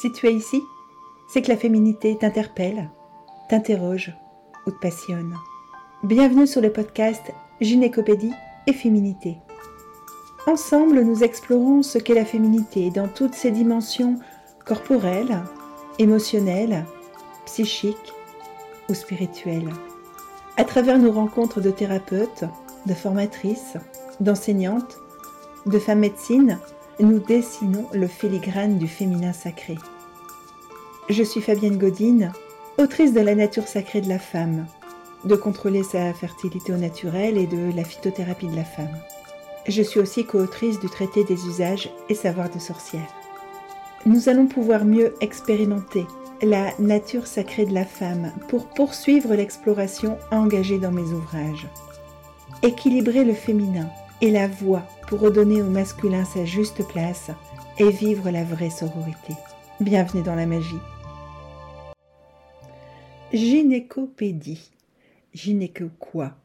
Si tu es ici, c'est que la féminité t'interpelle, t'interroge ou te passionne. Bienvenue sur le podcast Gynécopédie et Féminité. Ensemble, nous explorons ce qu'est la féminité dans toutes ses dimensions corporelles, émotionnelles, psychiques ou spirituelles. À travers nos rencontres de thérapeutes, de formatrices, d'enseignantes, de femmes médecines, nous dessinons le filigrane du féminin sacré. Je suis Fabienne Godine, autrice de La nature sacrée de la femme, de contrôler sa fertilité au naturel et de la phytothérapie de la femme. Je suis aussi co-autrice du traité des usages et savoirs de sorcière. Nous allons pouvoir mieux expérimenter la nature sacrée de la femme pour poursuivre l'exploration engagée dans mes ouvrages. Équilibrer le féminin la voix pour redonner au masculin sa juste place et vivre la vraie sororité. Bienvenue dans la magie. Gynécopédie. Gynéco quoi?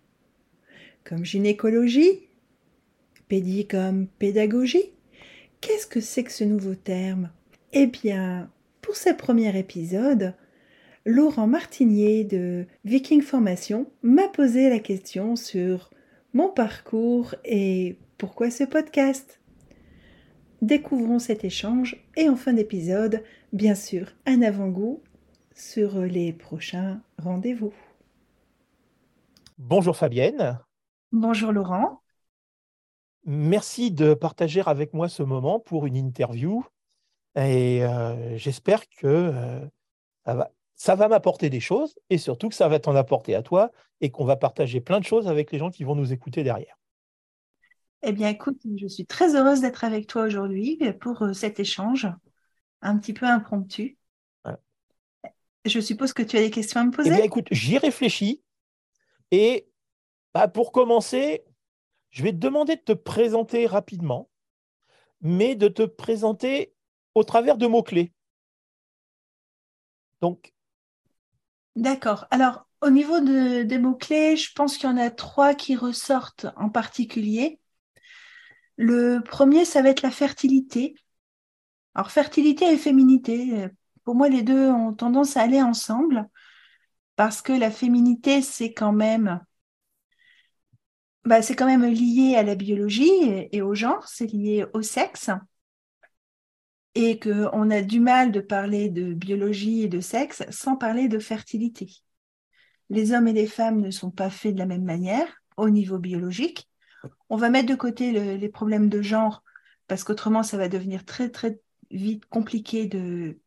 Comme gynécologie? Pédie comme pédagogie? Qu'est-ce que c'est que ce nouveau terme? Eh bien, pour ce premier épisode, Laurent Martinier de Viking Formation m'a posé la question sur mon parcours et pourquoi ce podcast Découvrons cet échange et en fin d'épisode, bien sûr, un avant-goût sur les prochains rendez-vous. Bonjour Fabienne. Bonjour Laurent. Merci de partager avec moi ce moment pour une interview et euh, j'espère que euh, ça va, ça va m'apporter des choses et surtout que ça va t'en apporter à toi et qu'on va partager plein de choses avec les gens qui vont nous écouter derrière. Eh bien, écoute, je suis très heureuse d'être avec toi aujourd'hui pour euh, cet échange un petit peu impromptu. Je suppose que tu as des questions à me poser. Eh bien, écoute, j'y réfléchis et bah, pour commencer, je vais te demander de te présenter rapidement, mais de te présenter au travers de mots-clés. Donc, D'accord. Alors, au niveau des mots-clés, je pense qu'il y en a trois qui ressortent en particulier. Le premier, ça va être la fertilité. Alors, fertilité et féminité, pour moi, les deux ont tendance à aller ensemble parce que la féminité, c'est quand même, bah, lié à la biologie et au genre, c'est lié au sexe et qu'on a du mal de parler de biologie et de sexe sans parler de fertilité. Les hommes et les femmes ne sont pas faits de la même manière au niveau biologique. On va mettre de côté les problèmes de genre parce qu'autrement ça va devenir très très vite compliqué de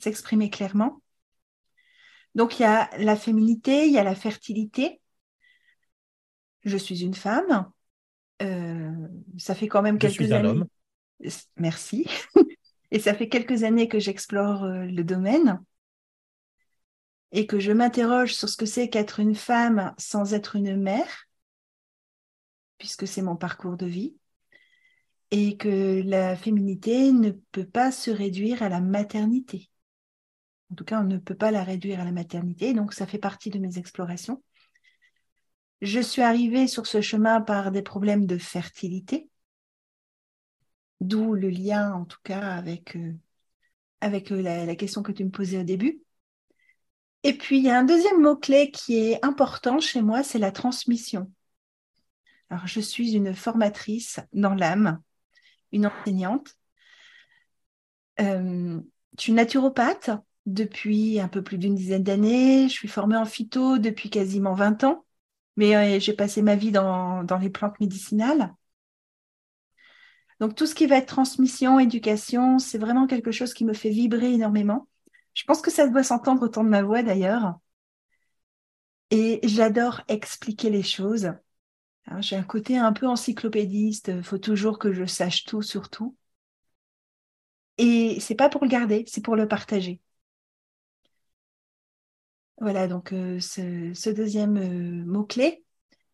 s'exprimer clairement. Donc il y a la féminité, il y a la fertilité. Je suis une femme. Euh, ça fait quand même Je quelques suis un années. homme. Merci. Et ça fait quelques années que j'explore euh, le domaine et que je m'interroge sur ce que c'est qu'être une femme sans être une mère, puisque c'est mon parcours de vie, et que la féminité ne peut pas se réduire à la maternité. En tout cas, on ne peut pas la réduire à la maternité, donc ça fait partie de mes explorations. Je suis arrivée sur ce chemin par des problèmes de fertilité, D'où le lien, en tout cas, avec, euh, euh, la, question que tu me posais au début. Et puis, il y a un deuxième mot-clé qui est important chez moi, c'est la transmission. Alors, je suis une formatrice dans l'âme, une enseignante. Euh, je suis naturopathe depuis un peu plus d'une dizaine d'années. Je suis formée en phyto depuis quasiment 20 ans, mais j'ai passé ma vie dans les plantes médicinales. Donc tout ce qui va être transmission, éducation, c'est vraiment quelque chose qui me fait vibrer énormément. Je pense que ça doit s'entendre autant de ma voix d'ailleurs. Et j'adore expliquer les choses. J'ai un côté un peu encyclopédiste, il faut toujours que je sache tout sur tout. Et c'est pas pour le garder, c'est pour le partager. Voilà, donc euh, ce, deuxième euh, mot-clé.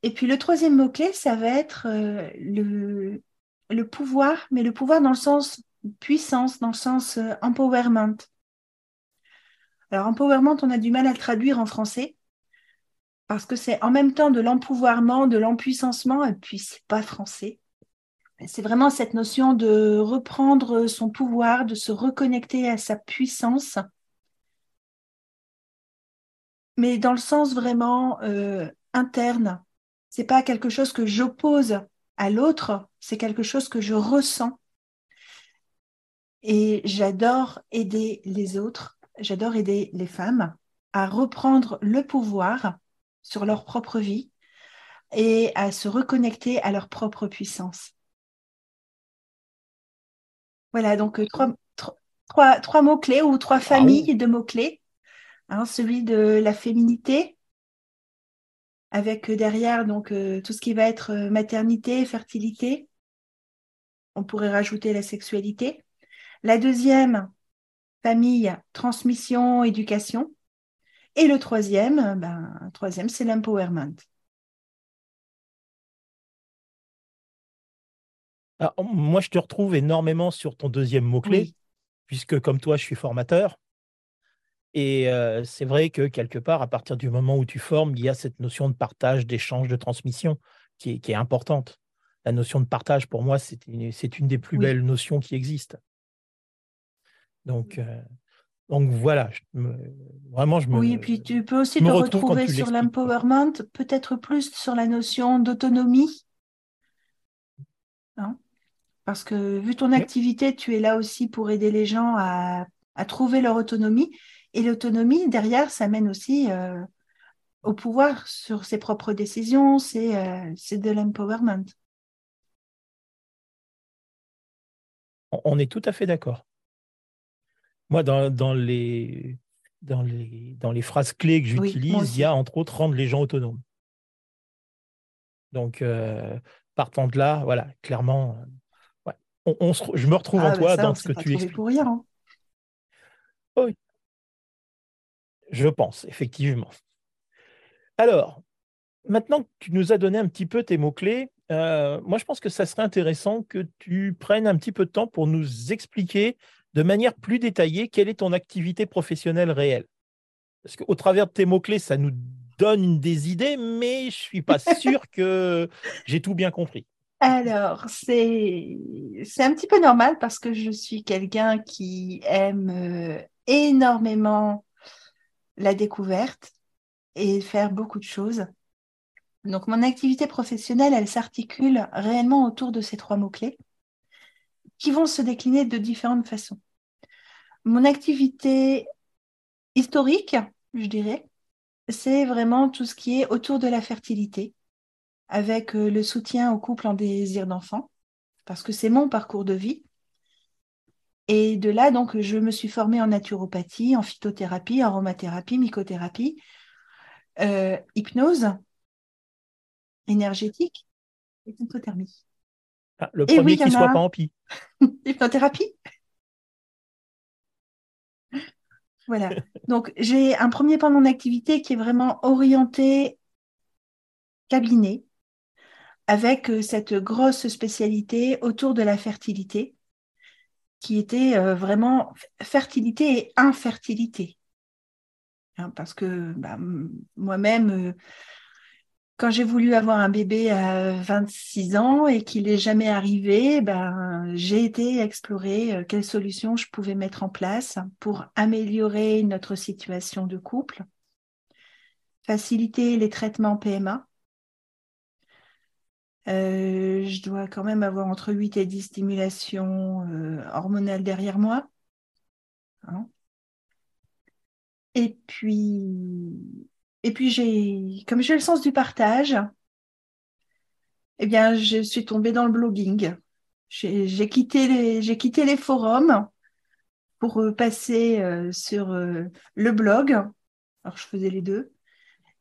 Et puis le troisième mot-clé, ça va être euh, le, le pouvoir, mais le pouvoir dans le sens puissance, dans le sens euh, empowerment. Alors, empowerment, on a du mal à le traduire en français parce que c'est en même temps de l'empouvoirment, de l'empuissancement, et puis c'est pas français. c'est vraiment cette notion de reprendre son pouvoir, de se reconnecter à sa puissance, mais dans le sens vraiment euh, interne. C'est pas quelque chose que j'oppose à l'autre, c'est quelque chose que je ressens. Et j'adore aider les autres, j'adore aider les femmes à reprendre le pouvoir sur leur propre vie et à se reconnecter à leur propre puissance. Voilà, donc euh, trois, trois, mots-clés ou trois familles de mots-clés. Hein, celui de la féminité, avec euh, derrière donc euh, tout ce qui va être maternité, fertilité. On pourrait rajouter la sexualité. La deuxième famille, transmission, éducation. Et le troisième, ben, troisième, c'est l'empowerment. moi, je te retrouve énormément sur ton deuxième mot-clé, puisque comme toi, je suis formateur. Et euh, c'est vrai que quelque part, à partir du moment où tu formes, il y a cette notion de partage, d'échange, de transmission qui est, importante. La notion de partage, pour moi, c'est une, des plus belles notions qui existent. Donc, euh, donc voilà, vraiment, je me. Oui, et puis tu peux aussi te retrouver sur l'empowerment, peut-être plus sur la notion d'autonomie. Hein? Parce que vu ton activité, tu es là aussi pour aider les gens à, trouver leur autonomie. Et l'autonomie, derrière, ça mène aussi euh, au pouvoir sur ses propres décisions, c'est euh, de l'empowerment. On est tout à fait d'accord. Moi, dans, les, dans, les, dans les phrases clés que j'utilise, il y a entre autres rendre les gens autonomes. Donc, euh, partant de là, voilà, clairement, je me retrouve en ah, toi dans ce que tu expliques. pour rien. Hein. Oui. Je pense, effectivement. Alors, maintenant que tu nous as donné un petit peu tes mots-clés, euh, moi je pense que ça serait intéressant que tu prennes un petit peu de temps pour nous expliquer de manière plus détaillée quelle est ton activité professionnelle réelle. Parce qu'au travers de tes mots-clés, ça nous donne des idées, mais je ne suis pas sûr que j'ai tout bien compris. Alors, c'est un petit peu normal parce que je suis quelqu'un qui aime euh, énormément la découverte et faire beaucoup de choses. Donc, mon activité professionnelle, elle s'articule réellement autour de ces trois mots-clés qui vont se décliner de différentes façons. Mon activité historique, je dirais, c'est vraiment tout ce qui est autour de la fertilité, avec euh, le soutien au couple en désir d'enfant, parce que c'est mon parcours de vie. Et de là, donc, je me suis formée en naturopathie, en phytothérapie, aromathérapie, mycothérapie, euh, hypnose énergétique et hypnothermie. Ah, le premier qui ne soit pas en pi. Hypnothérapie Voilà. Donc, j'ai un premier pan de mon activité qui est vraiment orienté cabinet, avec euh, cette grosse spécialité autour de la fertilité, qui était euh, vraiment fertilité et infertilité. Hein, parce que bah, moi-même, euh, quand j'ai voulu avoir un bébé à 26 ans et qu'il n'est jamais arrivé, ben, j'ai été explorer quelles solutions je pouvais mettre en place pour améliorer notre situation de couple, faciliter les traitements PMA, euh, je dois quand même avoir entre 8 et 10 stimulations euh, hormonales derrière moi. Hein. et puis, et puis j'ai, comme j'ai le sens du partage, eh bien, je suis tombée dans le blogging. J'ai quitté les, forums pour euh, passer sur le blog. Alors, je faisais les deux.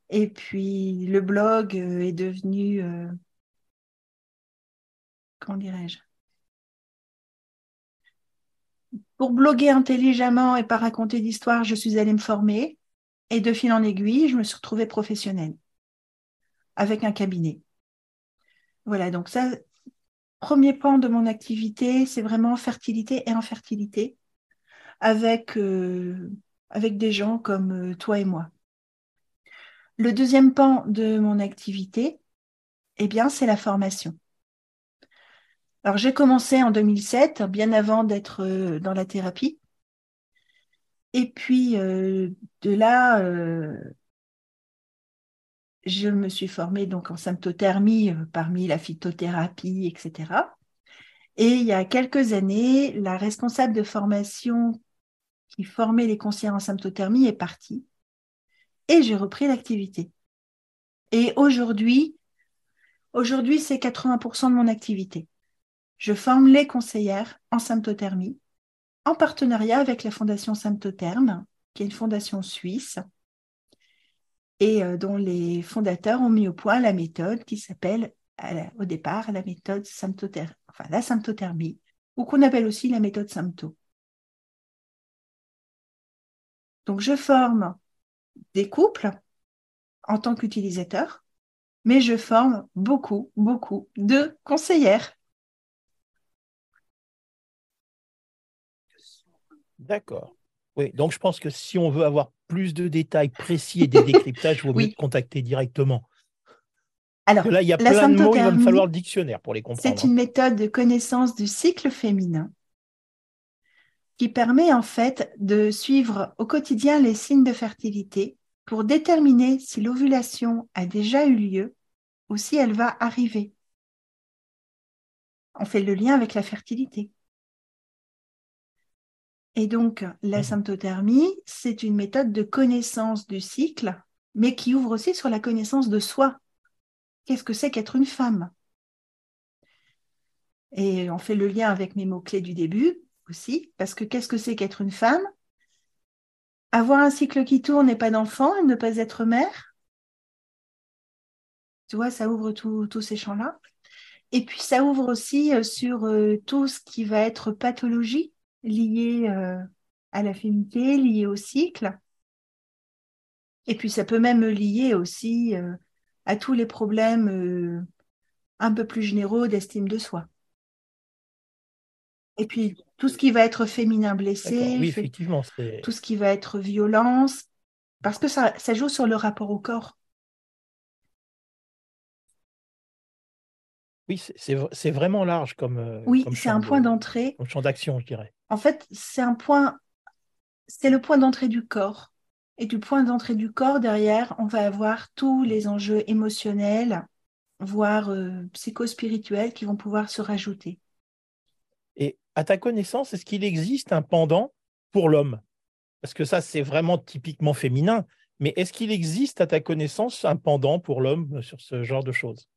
Et puis, le blog est devenu comment dirais-je? Pour bloguer intelligemment et pas raconter d'histoire, je suis allée me former et de fil en aiguille, je me suis retrouvée professionnelle avec un cabinet. Voilà, donc ça, premier pan de mon activité, c'est vraiment fertilité et infertilité avec, euh, avec des gens comme euh, toi et moi. Le deuxième pan de mon activité, eh bien, c'est la formation. Alors j'ai commencé en 2007, bien avant d'être euh, dans la thérapie. Et puis euh, de là, euh, je me suis formée donc en symptothermie parmi la phytothérapie, etc. Et il y a quelques années, la responsable de formation qui formait les conseillers en symptothermie est partie et j'ai repris l'activité. Et aujourd'hui, aujourd'hui, c'est 80% de mon activité. Je forme les conseillères en symptothermie en partenariat avec la Fondation Symptotherme, qui est une fondation suisse et euh, dont les fondateurs ont mis au point la méthode qui s'appelle au départ la méthode symptothermie, la symptothermie, ou qu'on appelle aussi la méthode sympto. Donc je forme des couples en tant qu'utilisateur, mais je forme beaucoup, beaucoup de conseillères. D'accord. Oui, donc je pense que si on veut avoir plus de détails précis et des décryptages, il vaut mieux contacter directement. Alors, là, il y a plein de mots, il va me falloir le dictionnaire pour les comprendre. C'est une méthode de connaissance du cycle féminin qui permet en fait de suivre au quotidien les signes de fertilité pour déterminer si l'ovulation a déjà eu lieu ou si elle va arriver. On fait le lien avec la fertilité. Et donc, la mmh. symptothermie, c'est une méthode de connaissance du cycle, mais qui ouvre aussi sur la connaissance de soi. Qu'est-ce que c'est qu'être une femme? Et on fait le lien avec mes mots-clés du début aussi, parce que qu'est-ce que c'est qu'être une femme? Avoir un cycle qui tourne et pas d'enfant, et ne pas être mère? Tu vois, ça ouvre tous ces champs-là. Et puis ça ouvre aussi euh, sur euh, tout ce qui va être pathologie liée euh, à la féminité, liée au cycle. Et puis ça peut même lier aussi à tous les problèmes un peu plus généraux d'estime de soi. Et puis tout ce qui va être féminin blessé, effectivement, tout ce qui va être violence, parce que ça, ça joue sur le rapport au corps. Oui, c'est vraiment large comme. Euh, oui, c'est un point d'entrée. Champ d'action, je dirais. En fait, c'est un point, c'est le point d'entrée du corps. Et du point d'entrée du corps, derrière, on va avoir tous les enjeux émotionnels, voire euh, psychospirituels qui vont pouvoir se rajouter. Et à ta connaissance, est-ce qu'il existe un pendant pour l'homme? Parce que ça, c'est vraiment typiquement féminin. Mais est-ce qu'il existe, à ta connaissance, un pendant pour l'homme sur ce genre de choses?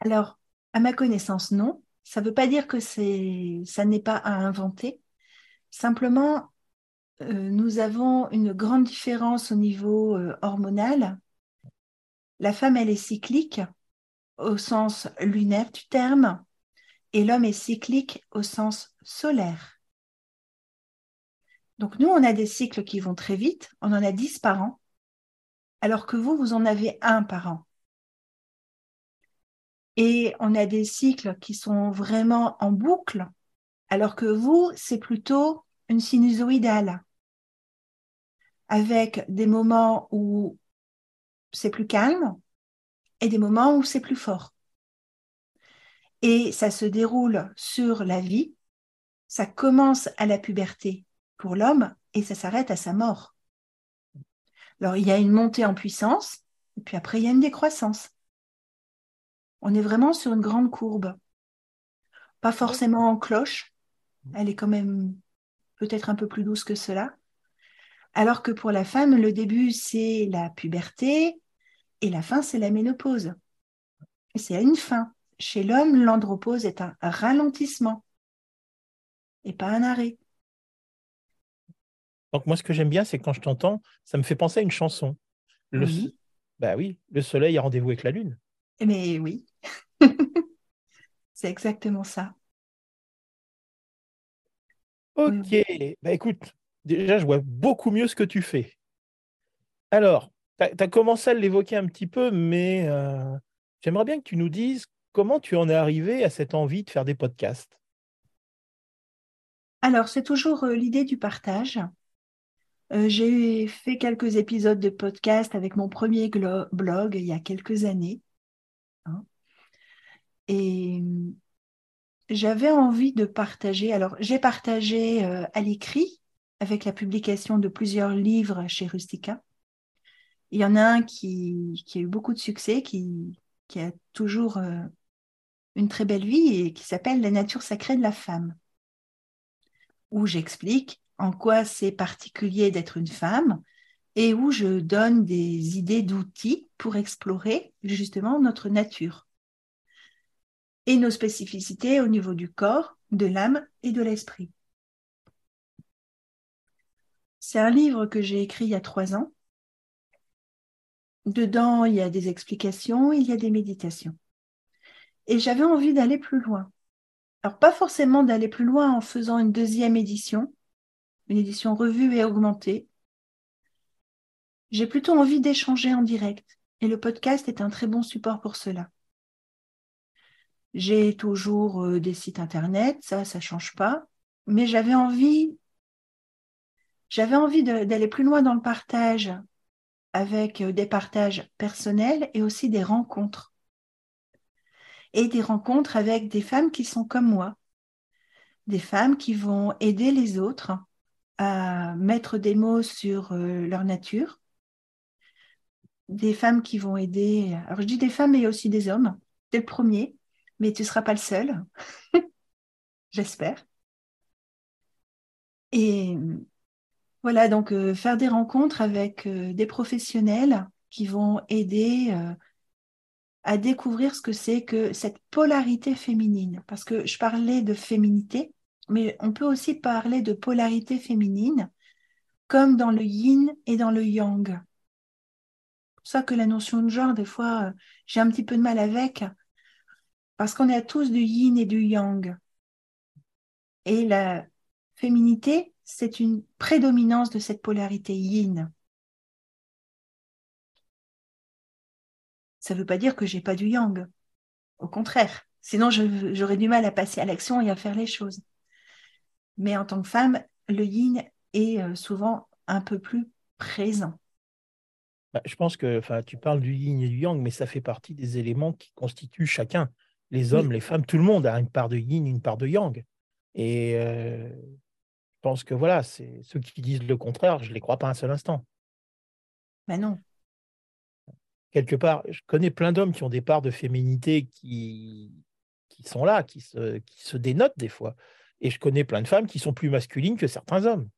Alors, à ma connaissance, non. Ça ne veut pas dire que ça n'est pas à inventer. Simplement, euh, nous avons une grande différence au niveau euh, hormonal. La femme, elle est cyclique au sens lunaire du terme et l'homme est cyclique au sens solaire. Donc nous, on a des cycles qui vont très vite, on en a 10 par an, alors que vous, vous en avez un par an. Et on a des cycles qui sont vraiment en boucle, alors que vous, c'est plutôt une sinusoïdale, avec des moments où c'est plus calme et des moments où c'est plus fort et ça se déroule sur la vie. Ça commence à la puberté pour l'homme et ça s'arrête à sa mort. Alors il y a une montée en puissance et puis après il y a une décroissance. On est vraiment sur une grande courbe. Pas forcément en cloche, elle est quand même peut-être un peu plus douce que cela. Alors que pour la femme, le début, c'est la puberté et la fin, c'est la ménopause. Et c'est à une fin. Chez l'homme, l'andropause est un ralentissement et pas un arrêt. Donc moi, ce que j'aime bien, c'est quand je t'entends, ça me fait penser à une chanson. Le... Oui. Bah oui, le soleil a rendez-vous avec la lune. Mais oui, c'est exactement ça. Ok, bah écoute, déjà je vois beaucoup mieux ce que tu fais. Alors, tu as, commencé à l'évoquer un petit peu, mais euh, j'aimerais bien que tu nous dises comment tu en es arrivé à cette envie de faire des podcasts Alors, c'est toujours euh, l'idée du partage. Euh, j'ai fait quelques épisodes de podcast avec mon premier blog il y a quelques années. Et j'avais envie de partager. Alors, j'ai partagé euh, à l'écrit avec la publication de plusieurs livres chez Rustica. Il y en a un qui, a eu beaucoup de succès, qui, qui a toujours euh, une très belle vie et qui s'appelle La nature sacrée de la femme, où j'explique en quoi c'est particulier d'être une femme et où je donne des idées d'outils pour explorer justement notre nature et nos spécificités au niveau du corps, de l'âme et de l'esprit. C'est un livre que j'ai écrit il y a trois ans. Dedans, il y a des explications, il y a des méditations. Et j'avais envie d'aller plus loin. Alors, pas forcément d'aller plus loin en faisant une deuxième édition, une édition revue et augmentée. J'ai plutôt envie d'échanger en direct. Et le podcast est un très bon support pour cela. J'ai toujours euh, des sites internet, ça, ça change pas. Mais j'avais envie, j'avais envie d'aller plus loin dans le partage avec euh, des partages personnels et aussi des rencontres. Et des rencontres avec des femmes qui sont comme moi. Des femmes qui vont aider les autres à mettre des mots sur euh, leur nature. Des femmes qui vont aider. Alors je dis des femmes, mais aussi des hommes. C'est le premier mais tu ne seras pas le seul, j'espère. Et voilà, donc euh, faire des rencontres avec euh, des professionnels qui vont aider euh, à découvrir ce que c'est que cette polarité féminine. Parce que je parlais de féminité, mais on peut aussi parler de polarité féminine, comme dans le yin et dans le yang. C'est pour ça que la notion de genre, des fois, j'ai un petit peu de mal avec, parce qu'on a tous du yin et du yang. Et la féminité, c'est une prédominance de cette polarité yin. Ça ne veut pas dire que j'ai pas du yang. Au contraire. Sinon, j'aurais du mal à passer à l'action et à faire les choses. Mais en tant que femme, le yin est euh, souvent un peu plus présent. Bah, je pense que tu parles du yin et du yang, mais ça fait partie des éléments qui constituent chacun les hommes, les femmes, tout le monde a une part de yin, une part de yang. Et euh, je pense que voilà, c'est ceux qui disent le contraire, je ne les crois pas un seul instant. Mais non. Quelque part, je connais plein d'hommes qui ont des parts de féminité qui, qui sont là, qui se, qui se dénotent des fois. Et je connais plein de femmes qui sont plus masculines que certains hommes.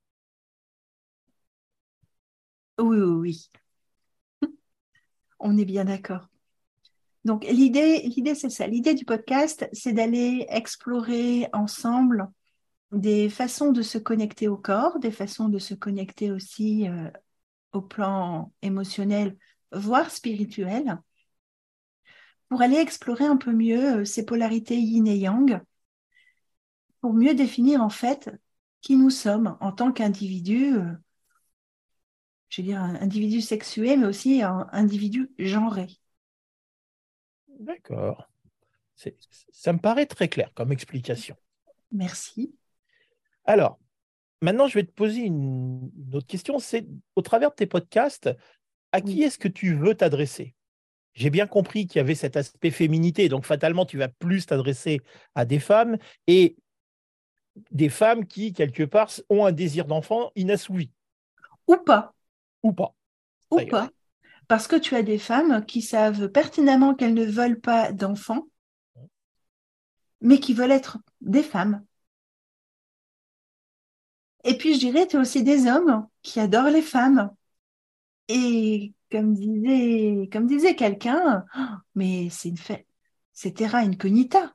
Oui, oui, oui. On est bien d'accord. Donc l'idée, l'idée c'est ça. L'idée du podcast, c'est d'aller explorer ensemble des façons de se connecter au corps, des façons de se connecter aussi euh, au plan émotionnel, voire spirituel, pour aller explorer un peu mieux euh, ces polarités yin et yang, pour mieux définir en fait qui nous sommes en tant qu'individu, euh, je veux dire un individu sexué, mais aussi un individu genré. D'accord. Ça me paraît très clair comme explication. Merci. Alors, maintenant, je vais te poser une, autre question. C'est au travers de tes podcasts, à qui est-ce que tu veux t'adresser? J'ai bien compris qu'il y avait cet aspect féminité, donc fatalement, tu vas plus t'adresser à des femmes et des femmes qui, quelque part, ont un désir d'enfant inassouvi. Ou pas. Ou pas. Ou pas parce que tu as des femmes qui savent pertinemment qu'elles ne veulent pas d'enfants, mais qui veulent être des femmes. Et puis, je dirais, tu as aussi des hommes qui adorent les femmes. Et comme disait, comme disait quelqu'un, oh, mais c'est une fête, c'est terra incognita.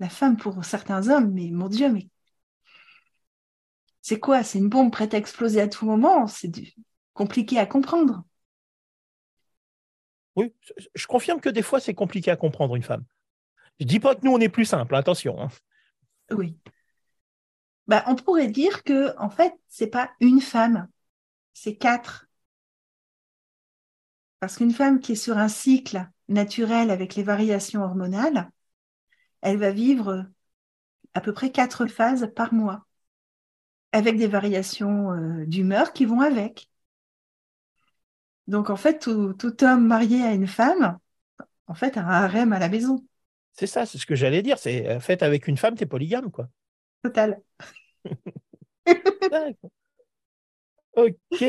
La femme pour certains hommes, mais mon Dieu, mais c'est quoi? C'est une bombe prête à exploser à tout moment. C'est compliqué à comprendre. Oui, je confirme que des fois, c'est compliqué à comprendre une femme. Je ne dis pas que nous, on est plus simple, attention. Hein. Oui. Bah, on pourrait dire que, en fait, c'est pas une femme, c'est quatre. Parce qu'une femme qui est sur un cycle naturel avec les variations hormonales, elle va vivre à peu près quatre phases par mois, avec des variations euh, d'humeur qui vont avec. Donc en fait, tout, homme marié à une femme, en fait, a un harem à la maison. C'est ça, c'est ce que j'allais dire. C'est euh, fait avec une femme, tu es polygame, quoi. Total. ok.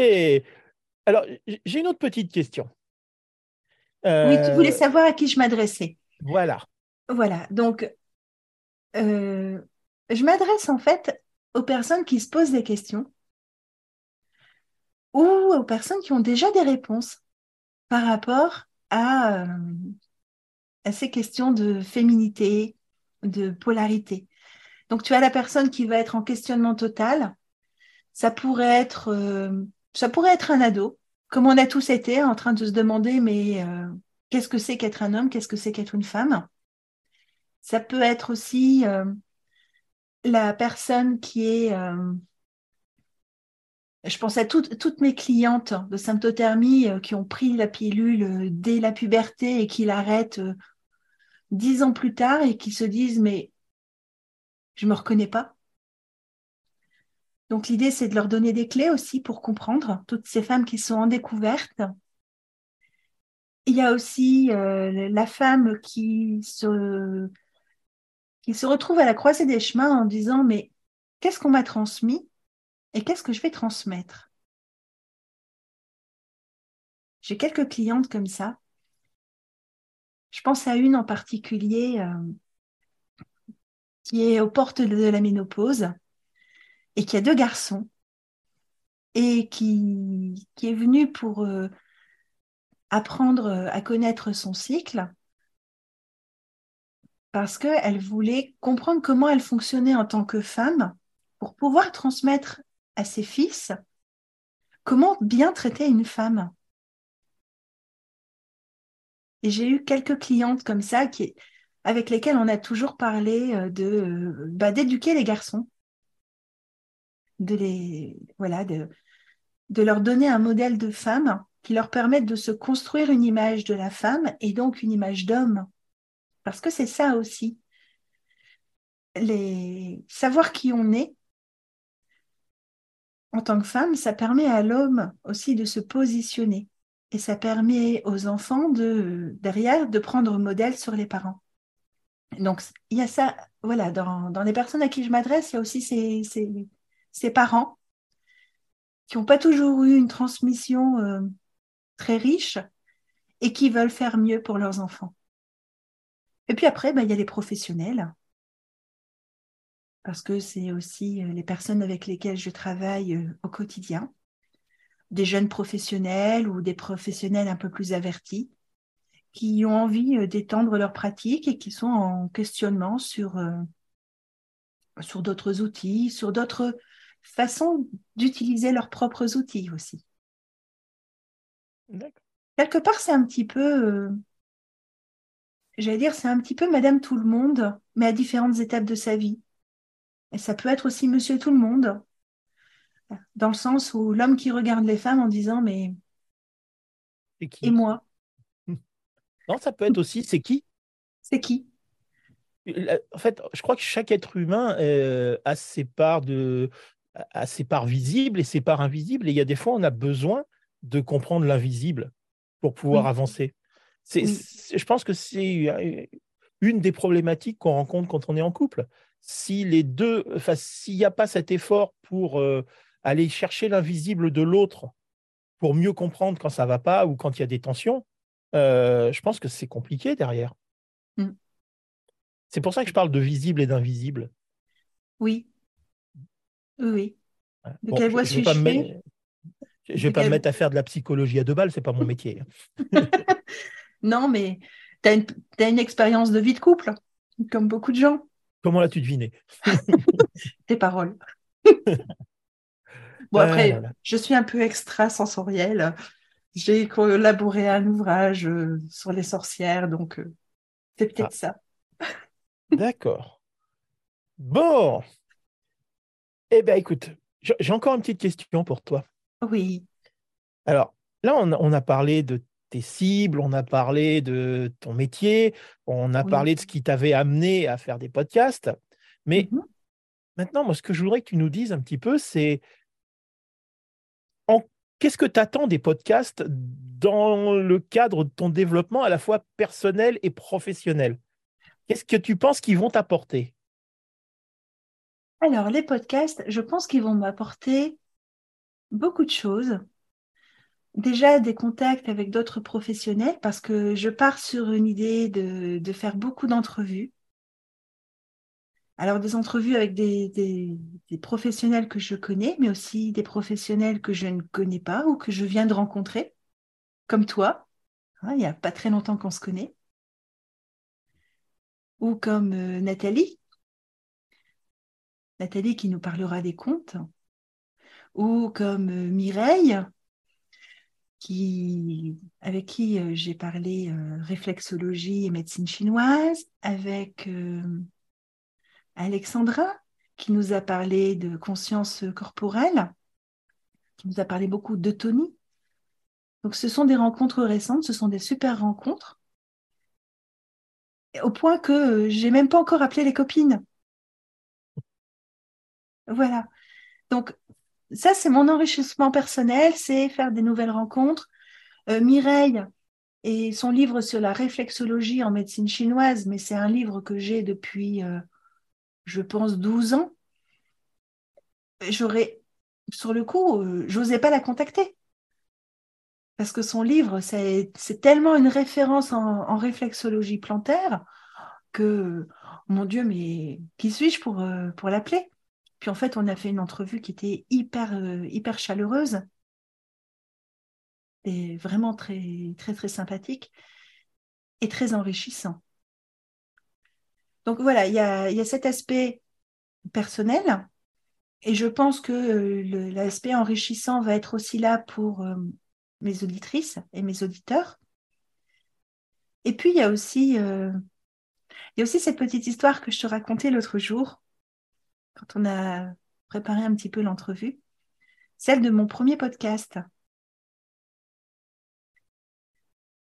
Alors, j'ai une autre petite question. Oui, tu voulais savoir à qui je m'adressais. Voilà. Voilà. Donc, je m'adresse en fait aux personnes qui se posent des questions ou aux personnes qui ont déjà des réponses par rapport à, euh, à ces questions de féminité, de polarité. Donc tu as la personne qui va être en questionnement total. Ça pourrait être, euh, un ado, comme on a tous été en train de se demander mais euh, qu'est-ce que c'est qu'être un homme, qu'est-ce que c'est qu'être une femme? Ça peut être aussi la personne qui est je pense à toutes, mes clientes de symptothermie euh, qui ont pris la pilule euh, dès la puberté et qui l'arrêtent euh, dix ans plus tard et qui se disent mais je me reconnais pas. Donc l'idée c'est de leur donner des clés aussi pour comprendre toutes ces femmes qui sont en découverte. Il y a aussi la femme qui se retrouve à la croisée des chemins en disant mais qu'est-ce qu'on m'a transmis? Et qu'est-ce que je vais transmettre? J'ai quelques clientes comme ça. Je pense à une en particulier euh, qui est aux portes de la ménopause et qui a deux garçons et qui, est venue pour euh, apprendre à connaître son cycle parce qu'elle voulait comprendre comment elle fonctionnait en tant que femme pour pouvoir transmettre à ses fils comment bien traiter une femme? Et j'ai eu quelques clientes comme ça qui, avec lesquelles on a toujours parlé euh, de euh, bah, d'éduquer les garçons, de les voilà de, de leur donner un modèle de femme qui leur permette de se construire une image de la femme et donc une image d'homme. Parce que c'est ça aussi. Les... Savoir qui on est, en tant que femme, ça permet à l'homme aussi de se positionner. Et ça permet aux enfants de, derrière, de prendre modèle sur les parents. Donc, il y a ça, voilà, dans, les personnes à qui je m'adresse, il y a aussi ces, ces, parents qui n'ont pas toujours eu une transmission euh, très riche et qui veulent faire mieux pour leurs enfants. Et puis après, ben, il y a les professionnels parce que c'est aussi euh, les personnes avec lesquelles je travaille euh, au quotidien, des jeunes professionnels ou des professionnels un peu plus avertis, qui ont envie euh, d'étendre leur pratique et qui sont en questionnement sur, sur d'autres outils, sur d'autres façons d'utiliser leurs propres outils aussi. Quelque part, c'est un petit peu, j'allais dire, c'est un petit peu Madame Tout le Monde, mais à différentes étapes de sa vie. Et ça peut être aussi monsieur tout le monde, dans le sens où l'homme qui regarde les femmes en disant mais et moi? Non, ça peut être aussi c'est qui? C'est qui? En fait, je crois que chaque être humain euh, a ses parts de a ses parts visibles et ses parts invisibles. Et il y a des fois, on a besoin de comprendre l'invisible pour pouvoir avancer. C'est, je pense que c'est une des problématiques qu'on rencontre quand on est en couple si les deux, enfin, s'il n'y a pas cet effort pour euh, aller chercher l'invisible de l'autre pour mieux comprendre quand ça va pas ou quand il y a des tensions, euh, je pense que c'est compliqué derrière. Mm. C'est pour ça que je parle de visible et d'invisible. Oui. Oui. De quelle voix suis-je Je ne vais pas me mettre à faire de la psychologie à deux balles, c'est pas mon métier. non, mais tu as, as, une expérience de vie de couple, comme beaucoup de gens. Comment l'as-tu deviné? Tes paroles. bon, après, je suis un peu extrasensorielle. J'ai collaboré à un ouvrage euh, sur les sorcières, donc euh, c'est peut-être ah. ça. D'accord. Bon. Eh bien, écoute, j'ai encore une petite question pour toi. Oui. Alors, là, on a parlé de tes cibles, on a parlé de ton métier, on a parlé de ce qui t'avait amené à faire des podcasts. Mais mmh maintenant, moi, ce que je voudrais que tu nous dises un petit peu, c'est qu'est-ce que tu attends des podcasts dans le cadre de ton développement à la fois personnel et professionnel? Qu'est-ce que tu penses qu'ils vont t'apporter? Alors, les podcasts, je pense qu'ils vont m'apporter beaucoup de choses. Déjà, des contacts avec d'autres professionnels parce que je pars sur une idée de, faire beaucoup d'entrevues. Alors, des entrevues avec des, professionnels que je connais, mais aussi des professionnels que je ne connais pas ou que je viens de rencontrer, comme toi. Il n'y a pas très longtemps qu'on se connaît. Ou comme euh, Nathalie. Nathalie qui nous parlera des contes. Ou comme euh, Mireille, qui, avec qui euh, j'ai parlé euh, réflexologie et médecine chinoise, avec euh, Alexandra, qui nous a parlé de conscience corporelle, qui nous a parlé beaucoup d'autonomie. Donc ce sont des rencontres récentes, ce sont des super rencontres, au point que j'ai même pas encore appelé les copines. Voilà. Donc ça, c'est mon enrichissement personnel, c'est faire des nouvelles rencontres. Euh, Mireille et son livre sur la réflexologie en médecine chinoise, mais c'est un livre que j'ai depuis, euh, je pense, 12 ans. J'aurais, sur le coup, euh, j'osais pas la contacter. Parce que son livre, c'est tellement une référence en, en, réflexologie plantaire que, mon Dieu, mais qui suis-je pour, pour l'appeler? Puis en fait, on a fait une entrevue qui était hyper, euh, hyper chaleureuse et vraiment très, très, sympathique et très enrichissant. Donc voilà, il y a, y a cet aspect personnel et je pense que euh, l'aspect enrichissant va être aussi là pour euh, mes auditrices et mes auditeurs. Et puis, il aussi, il y a aussi cette petite histoire que je te racontais l'autre jour quand on a préparé un petit peu l'entrevue, celle de mon premier podcast.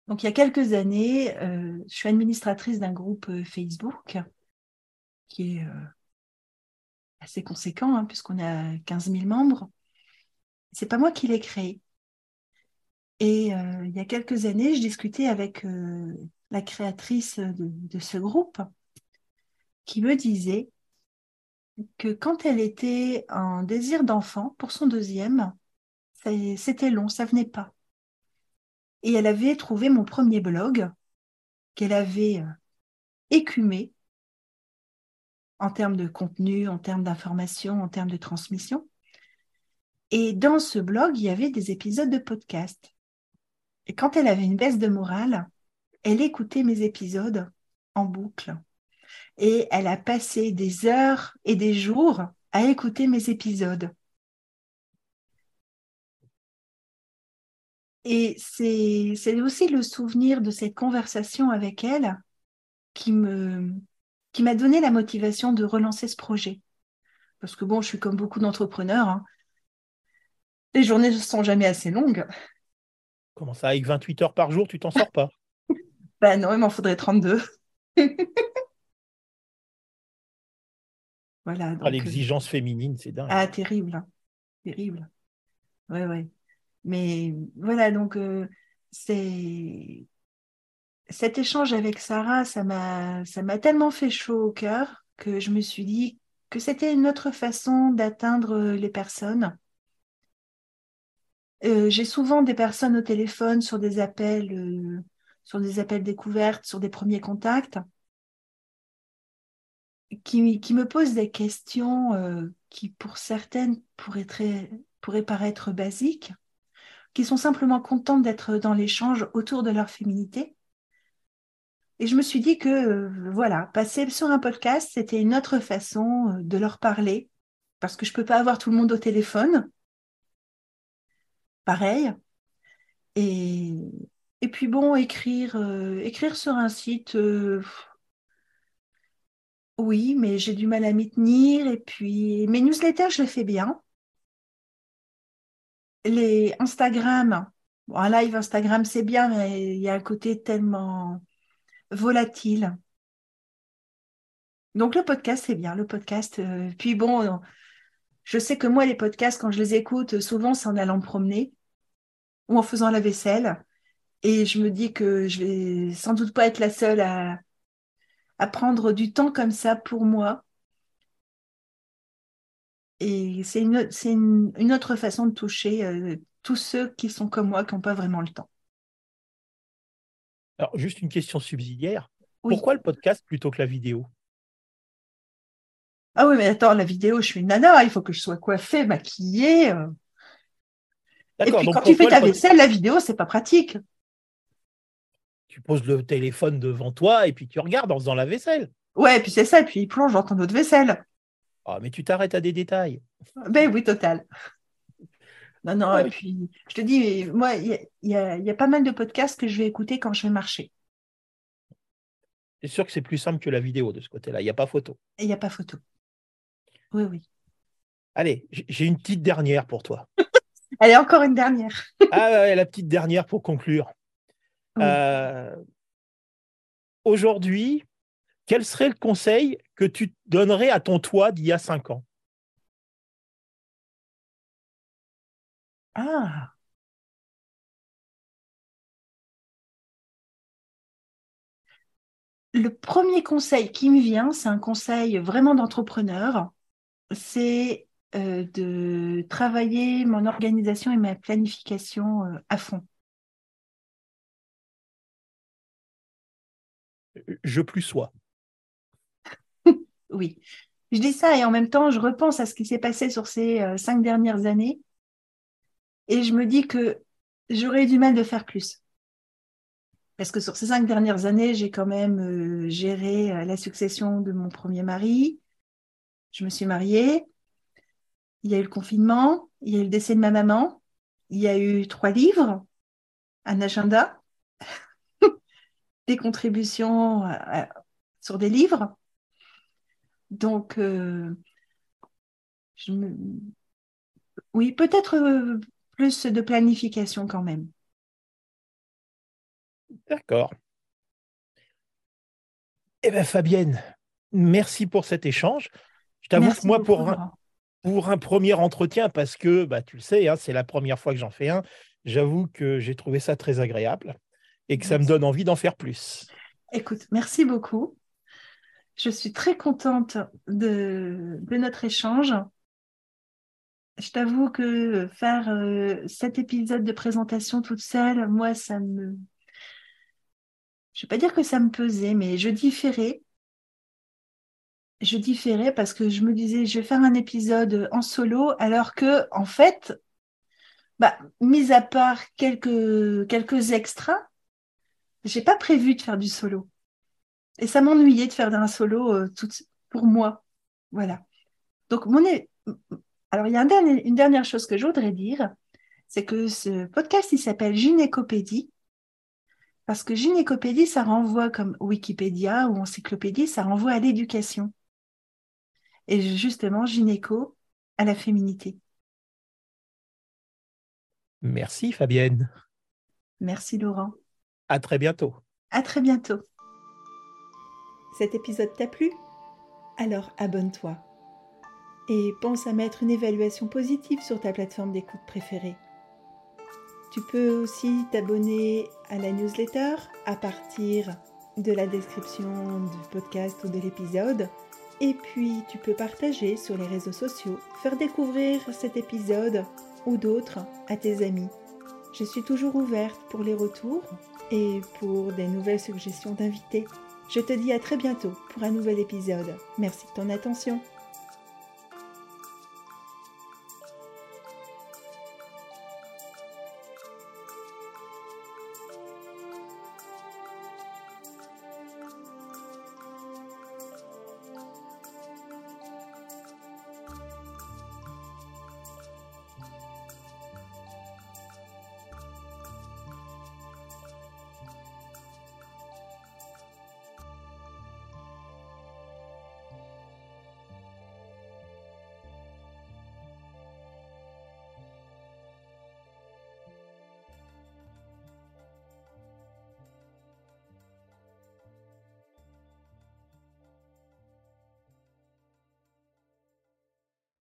Donc, il y a quelques années, euh, je suis administratrice d'un groupe euh, Facebook qui est euh, assez conséquent, hein, puisqu'on a 15 000 membres. C'est pas moi qui l'ai créé. Et il y a quelques années, je discutais avec la créatrice de ce groupe qui me disait que quand elle était en désir d'enfant pour son deuxième, c'était long, ça venait pas. Et elle avait trouvé mon premier blog qu'elle avait euh, écumé en termes de contenu, en termes d'information, en termes de transmission. Et dans ce blog, il y avait des épisodes de podcast. Et quand elle avait une baisse de morale, elle écoutait mes épisodes en boucle et elle a passé des heures et des jours à écouter mes épisodes. Et c'est aussi le souvenir de cette conversation avec elle qui me qui m'a donné la motivation de relancer ce projet. Parce que bon, je suis comme beaucoup d'entrepreneurs. Hein. Les journées ne sont jamais assez longues. Comment ça, avec 28 heures par jour, tu t'en sors pas? Ben non, il m'en faudrait 32. Voilà. Ah, L'exigence féminine, c'est dingue. Ah, terrible. Hein. Terrible. Ouais, ouais. Mais voilà, donc euh, c'est cet échange avec Sarah, ça m'a ça m'a tellement fait chaud au cœur que je me suis dit que c'était une autre façon d'atteindre les personnes. Euh, J'ai souvent des personnes au téléphone sur des appels, euh, sur des appels découvertes, sur des premiers contacts qui, me posent des questions euh, qui, pour certaines, pourraient, paraître basiques, qui sont simplement contentes d'être dans l'échange autour de leur féminité. Et je me suis dit que, euh, voilà, passer sur un podcast, c'était une autre façon euh, de leur parler, parce que je ne peux pas avoir tout le monde au téléphone. Pareil. Et, et puis bon, écrire, écrire sur un site, oui, mais j'ai du mal à m'y tenir. Et puis, mes newsletters, je les fais bien. Les Instagram, bon, un live Instagram, c'est bien, mais il y a un côté tellement volatile. Donc, le podcast, c'est bien. Le podcast, euh, puis bon, je sais que moi, les podcasts, quand je les écoute, souvent, c'est en allant me promener ou en faisant la vaisselle. Et je me dis que je vais sans doute pas être la seule à, à prendre du temps comme ça pour moi. Et c'est une, une, une, autre façon de toucher euh, tous ceux qui sont comme moi, qui n'ont pas vraiment le temps. Alors, juste une question subsidiaire. Pourquoi le podcast plutôt que la vidéo? Ah oui, mais attends, la vidéo, je suis une nana, il faut que je sois coiffée, maquillée. Euh. Et puis quand tu fais ta vaisselle, la vidéo, c'est pas pratique. Tu poses le téléphone devant toi et puis tu regardes en faisant la vaisselle. Ouais, et puis c'est ça, et puis il plonge dans ton eau de vaisselle. Ah, mais tu t'arrêtes à des détails. Ben oui, total. Non, non, et puis je te dis, moi, il y, a, pas mal de podcasts que je vais écouter quand je vais marcher. C'est sûr que c'est plus simple que la vidéo de ce côté-là? Il n'y a pas photo? Il n'y a pas photo. Oui, oui. Allez, j'ai une petite dernière pour toi. Allez, encore une dernière. ah ouais, la petite dernière pour conclure. Euh, aujourd'hui, quel serait le conseil que tu donnerais à ton toi d'il y a cinq ans? Ah. Le premier conseil qui me vient, c'est un conseil vraiment d'entrepreneur, c'est euh, de travailler mon organisation et ma planification euh, à fond. Je plus sois. oui. Je dis ça et en même temps, je repense à ce qui s'est passé sur ces euh, cinq dernières années et je me dis que j'aurais eu du mal de faire plus. Parce que sur ces cinq dernières années, j'ai quand même euh, géré euh, la succession de mon premier mari. Je me suis mariée. Il y a eu le confinement. Il y a eu le décès de ma maman. Il y a eu trois livres, un agenda, des contributions euh, sur des livres. Donc, je me... oui, peut-être plus de planification quand même. D'accord. Eh bien, Fabienne, merci pour cet échange. Je t'avoue que moi, pour un, pour un premier entretien, parce que bah, tu le sais, hein, c'est la première fois que j'en fais un, j'avoue que j'ai trouvé ça très agréable et que ça me donne envie d'en faire plus. Écoute, merci beaucoup. Je suis très contente de, de notre échange je t'avoue que faire euh, cet épisode de présentation toute seule, moi, ça me... Je ne vais pas dire que ça me pesait, mais je différais. Je différais parce que je me disais, je vais faire un épisode en solo, alors que, en fait, bah, mis à part quelques, quelques extras, j'ai pas prévu de faire du solo. Et ça m'ennuyait de faire un solo euh, tout, pour moi. Voilà. Donc, mon, alors, il y a une dernière chose que je voudrais dire, c'est que ce podcast, il s'appelle Gynécopédie, parce que gynécopédie, ça renvoie comme Wikipédia ou encyclopédie, ça renvoie à l'éducation. Et justement, gynéco à la féminité. Merci Fabienne. Merci Laurent. À très bientôt. À très bientôt. Cet épisode t'a plu? Alors abonne-toi et pense à mettre une évaluation positive sur ta plateforme d'écoute préférée. Tu peux aussi t'abonner à la newsletter à partir de la description du podcast ou de l'épisode. Et puis tu peux partager sur les réseaux sociaux, faire découvrir cet épisode ou d'autres à tes amis. Je suis toujours ouverte pour les retours et pour des nouvelles suggestions d'invités. Je te dis à très bientôt pour un nouvel épisode. Merci de ton attention.